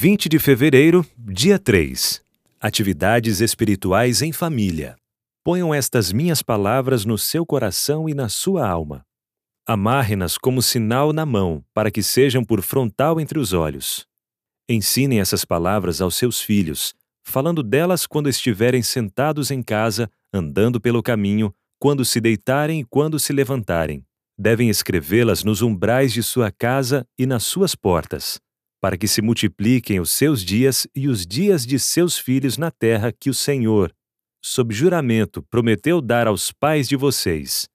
20 de fevereiro, dia 3. Atividades espirituais em família. Ponham estas minhas palavras no seu coração e na sua alma. Amarre-nas como sinal na mão, para que sejam por frontal entre os olhos. Ensinem essas palavras aos seus filhos, falando delas quando estiverem sentados em casa, andando pelo caminho, quando se deitarem e quando se levantarem. Devem escrevê-las nos umbrais de sua casa e nas suas portas para que se multipliquem os seus dias e os dias de seus filhos na terra que o Senhor, sob juramento, prometeu dar aos pais de vocês.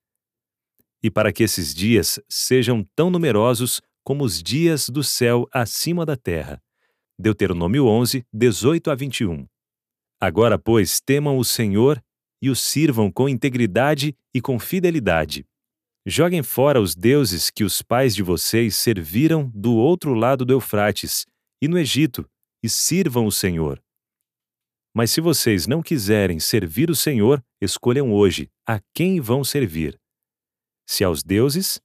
E para que esses dias sejam tão numerosos como os dias do céu acima da terra. Deuteronômio 11, 18 a 21. Agora, pois, temam o Senhor e o sirvam com integridade e com fidelidade Joguem fora os deuses que os pais de vocês serviram do outro lado do Eufrates e no Egito, e sirvam o Senhor. Mas se vocês não quiserem servir o Senhor, escolham hoje a quem vão servir. Se aos deuses,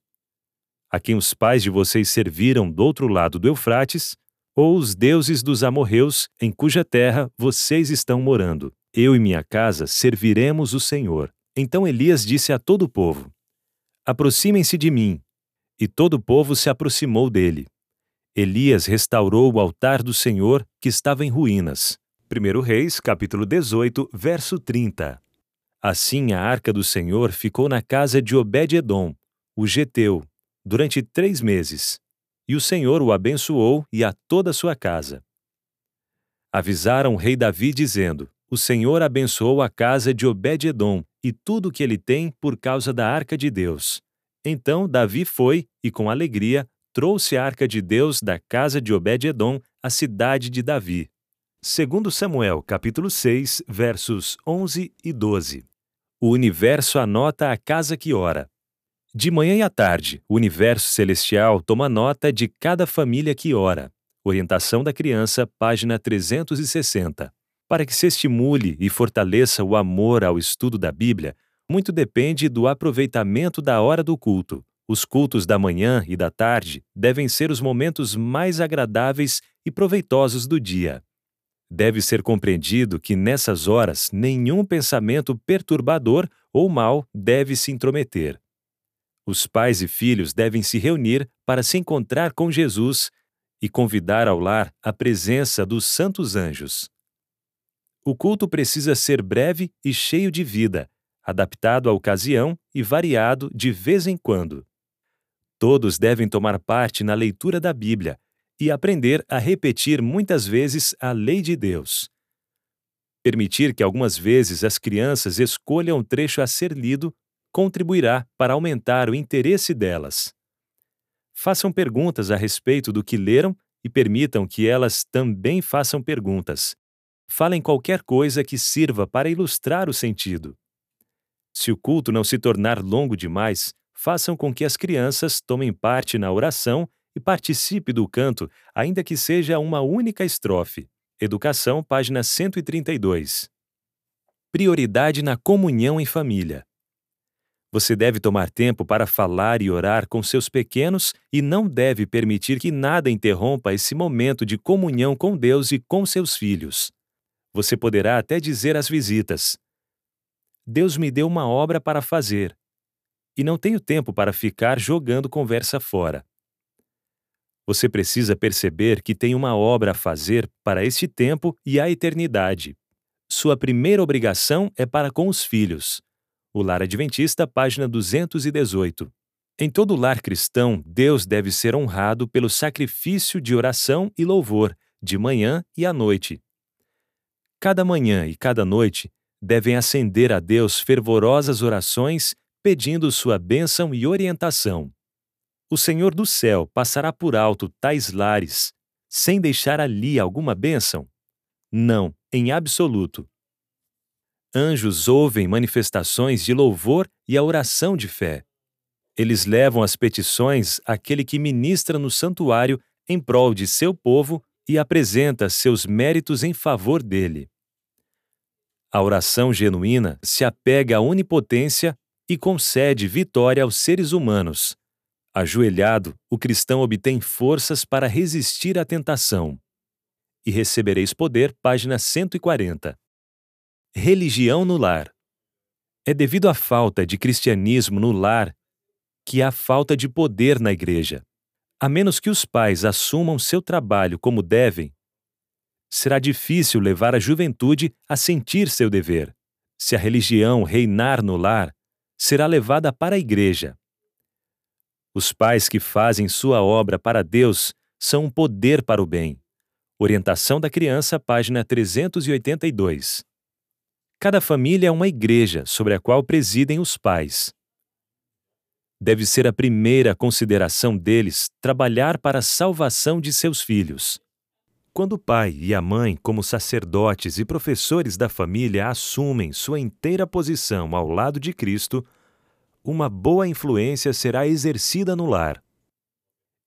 a quem os pais de vocês serviram do outro lado do Eufrates, ou os deuses dos amorreus em cuja terra vocês estão morando. Eu e minha casa serviremos o Senhor. Então Elias disse a todo o povo: Aproximem-se de mim. E todo o povo se aproximou dele. Elias restaurou o altar do Senhor, que estava em ruínas. 1 Reis, capítulo 18, verso 30. Assim a arca do Senhor ficou na casa de Obed-Edom, o geteu, durante três meses. E o Senhor o abençoou e a toda a sua casa. Avisaram o rei Davi, dizendo: O Senhor abençoou a casa de Obed-Edom e tudo o que ele tem por causa da arca de Deus. Então Davi foi e, com alegria, trouxe a arca de Deus da casa de Obed-Edom à cidade de Davi. Segundo Samuel, capítulo 6, versos 11 e 12. O universo anota a casa que ora. De manhã e à tarde, o universo celestial toma nota de cada família que ora. Orientação da criança, página 360. Para que se estimule e fortaleça o amor ao estudo da Bíblia, muito depende do aproveitamento da hora do culto. Os cultos da manhã e da tarde devem ser os momentos mais agradáveis e proveitosos do dia. Deve ser compreendido que nessas horas nenhum pensamento perturbador ou mal deve se intrometer. Os pais e filhos devem se reunir para se encontrar com Jesus e convidar ao lar a presença dos santos anjos. O culto precisa ser breve e cheio de vida, adaptado à ocasião e variado de vez em quando. Todos devem tomar parte na leitura da Bíblia e aprender a repetir muitas vezes a lei de Deus. Permitir que algumas vezes as crianças escolham um trecho a ser lido contribuirá para aumentar o interesse delas. Façam perguntas a respeito do que leram e permitam que elas também façam perguntas. Falem qualquer coisa que sirva para ilustrar o sentido. Se o culto não se tornar longo demais, façam com que as crianças tomem parte na oração e participe do canto, ainda que seja uma única estrofe. Educação, página 132. Prioridade na comunhão em família. Você deve tomar tempo para falar e orar com seus pequenos e não deve permitir que nada interrompa esse momento de comunhão com Deus e com seus filhos. Você poderá até dizer às visitas: Deus me deu uma obra para fazer e não tenho tempo para ficar jogando conversa fora. Você precisa perceber que tem uma obra a fazer para este tempo e a eternidade. Sua primeira obrigação é para com os filhos. O Lar Adventista, página 218. Em todo lar cristão, Deus deve ser honrado pelo sacrifício de oração e louvor, de manhã e à noite. Cada manhã e cada noite devem acender a Deus fervorosas orações pedindo sua bênção e orientação. O Senhor do céu passará por alto tais lares sem deixar ali alguma bênção? Não, em absoluto. Anjos ouvem manifestações de louvor e a oração de fé. Eles levam as petições àquele que ministra no santuário em prol de seu povo e apresenta seus méritos em favor dele. A oração genuína se apega à onipotência e concede vitória aos seres humanos. Ajoelhado, o cristão obtém forças para resistir à tentação. e recebereis poder, página 140. Religião no lar. É devido à falta de cristianismo no lar que há falta de poder na igreja. A menos que os pais assumam seu trabalho como devem, será difícil levar a juventude a sentir seu dever. Se a religião reinar no lar, será levada para a igreja. Os pais que fazem sua obra para Deus são um poder para o bem. Orientação da criança, página 382. Cada família é uma igreja sobre a qual presidem os pais. Deve ser a primeira consideração deles trabalhar para a salvação de seus filhos. Quando o pai e a mãe, como sacerdotes e professores da família, assumem sua inteira posição ao lado de Cristo, uma boa influência será exercida no lar.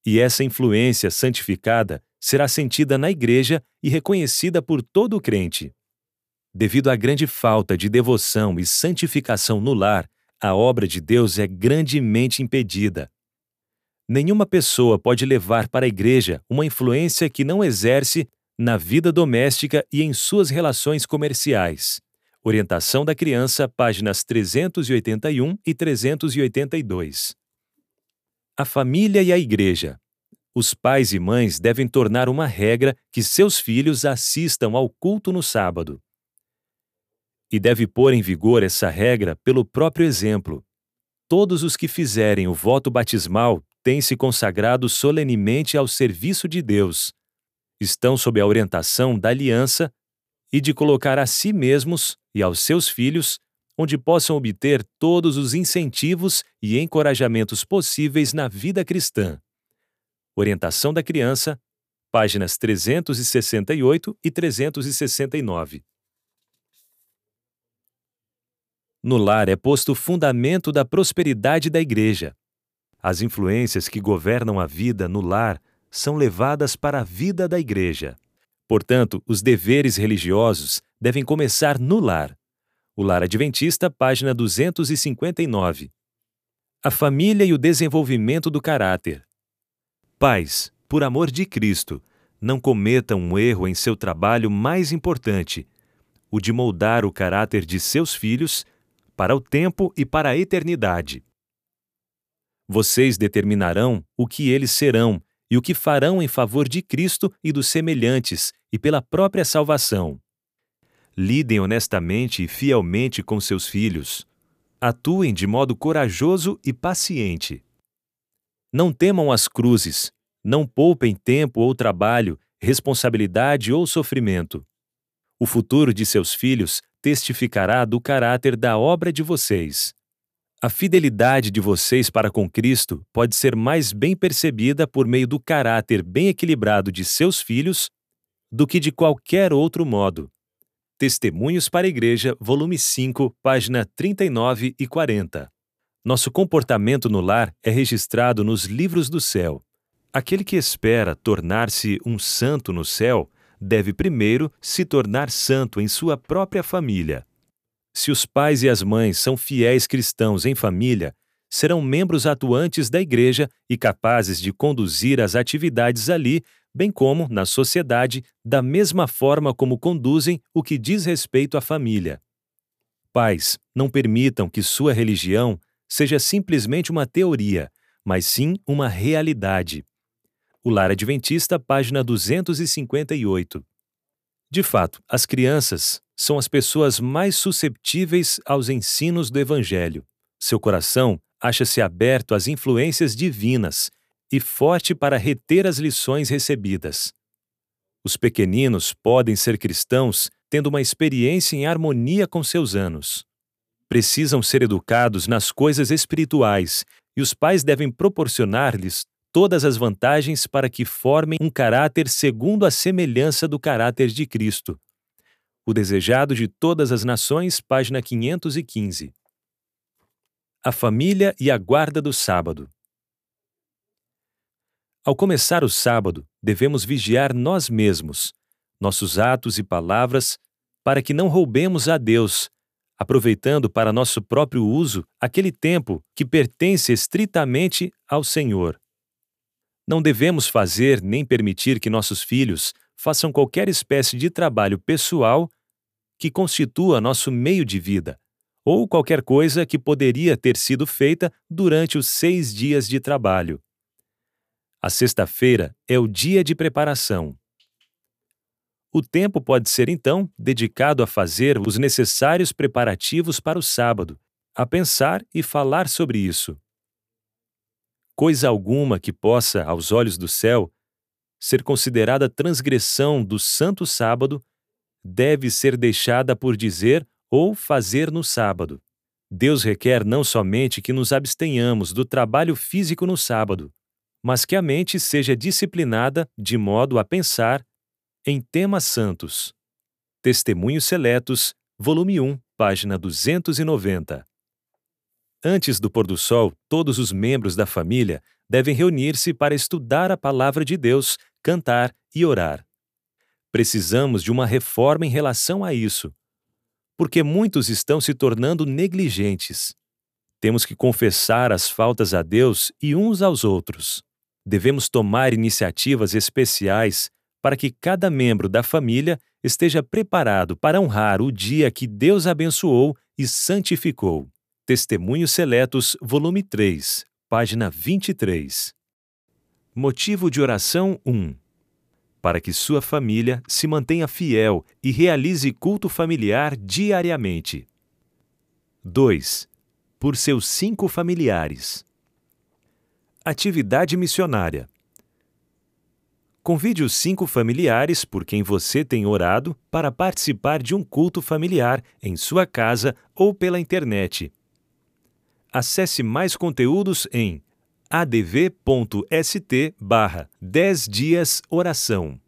E essa influência santificada será sentida na igreja e reconhecida por todo crente. Devido à grande falta de devoção e santificação no lar, a obra de Deus é grandemente impedida. Nenhuma pessoa pode levar para a igreja uma influência que não exerce na vida doméstica e em suas relações comerciais. Orientação da criança, páginas 381 e 382. A família e a igreja. Os pais e mães devem tornar uma regra que seus filhos assistam ao culto no sábado. E deve pôr em vigor essa regra pelo próprio exemplo. Todos os que fizerem o voto batismal têm se consagrado solenemente ao serviço de Deus. Estão sob a orientação da aliança e de colocar a si mesmos e aos seus filhos onde possam obter todos os incentivos e encorajamentos possíveis na vida cristã. Orientação da criança, páginas 368 e 369. No lar é posto o fundamento da prosperidade da igreja. As influências que governam a vida no lar são levadas para a vida da igreja. Portanto, os deveres religiosos devem começar no lar. O Lar Adventista, página 259. A família e o desenvolvimento do caráter. Pais, por amor de Cristo, não cometam um erro em seu trabalho mais importante, o de moldar o caráter de seus filhos para o tempo e para a eternidade. Vocês determinarão o que eles serão e o que farão em favor de Cristo e dos semelhantes e pela própria salvação. Lidem honestamente e fielmente com seus filhos. Atuem de modo corajoso e paciente. Não temam as cruzes, não poupem tempo ou trabalho, responsabilidade ou sofrimento. O futuro de seus filhos testificará do caráter da obra de vocês. A fidelidade de vocês para com Cristo pode ser mais bem percebida por meio do caráter bem equilibrado de seus filhos do que de qualquer outro modo. Testemunhos para a Igreja, volume 5, página 39 e 40. Nosso comportamento no lar é registrado nos livros do céu. Aquele que espera tornar-se um santo no céu deve primeiro se tornar santo em sua própria família. Se os pais e as mães são fiéis cristãos em família, serão membros atuantes da igreja e capazes de conduzir as atividades ali, bem como na sociedade, da mesma forma como conduzem o que diz respeito à família. Pais, não permitam que sua religião seja simplesmente uma teoria, mas sim uma realidade. O Lar Adventista, página 258. De fato, as crianças são as pessoas mais susceptíveis aos ensinos do Evangelho. Seu coração acha-se aberto às influências divinas e forte para reter as lições recebidas. Os pequeninos podem ser cristãos tendo uma experiência em harmonia com seus anos. Precisam ser educados nas coisas espirituais e os pais devem proporcionar-lhes todas as vantagens para que formem um caráter segundo a semelhança do caráter de Cristo. O Desejado de Todas as Nações, página 515. A família e a guarda do sábado. Ao começar o sábado, devemos vigiar nós mesmos, nossos atos e palavras, para que não roubemos a Deus, aproveitando para nosso próprio uso aquele tempo que pertence estritamente ao Senhor. Não devemos fazer nem permitir que nossos filhos façam qualquer espécie de trabalho pessoal que constitua nosso meio de vida, ou qualquer coisa que poderia ter sido feita durante os seis dias de trabalho. A sexta-feira é o dia de preparação. O tempo pode ser, então, dedicado a fazer os necessários preparativos para o sábado, a pensar e falar sobre isso. Coisa alguma que possa, aos olhos do céu, ser considerada transgressão do santo sábado deve ser deixada por dizer ou fazer no sábado. Deus requer não somente que nos abstenhamos do trabalho físico no sábado, mas que a mente seja disciplinada de modo a pensar em temas santos. Testemunhos Seletos, volume 1, página 290. Antes do pôr do sol, todos os membros da família devem reunir-se para estudar a palavra de Deus, cantar e orar. Precisamos de uma reforma em relação a isso, porque muitos estão se tornando negligentes. Temos que confessar as faltas a Deus e uns aos outros. Devemos tomar iniciativas especiais para que cada membro da família esteja preparado para honrar o dia que Deus abençoou e santificou. Testemunhos Seletos, volume 3, página 23. Motivo de oração 1 para que sua família se mantenha fiel e realize culto familiar diariamente. 2. Por seus cinco familiares. Atividade missionária. Convide os cinco familiares por quem você tem orado para participar de um culto familiar em sua casa ou pela internet. Acesse mais conteúdos em adv.st barra 10 dias oração.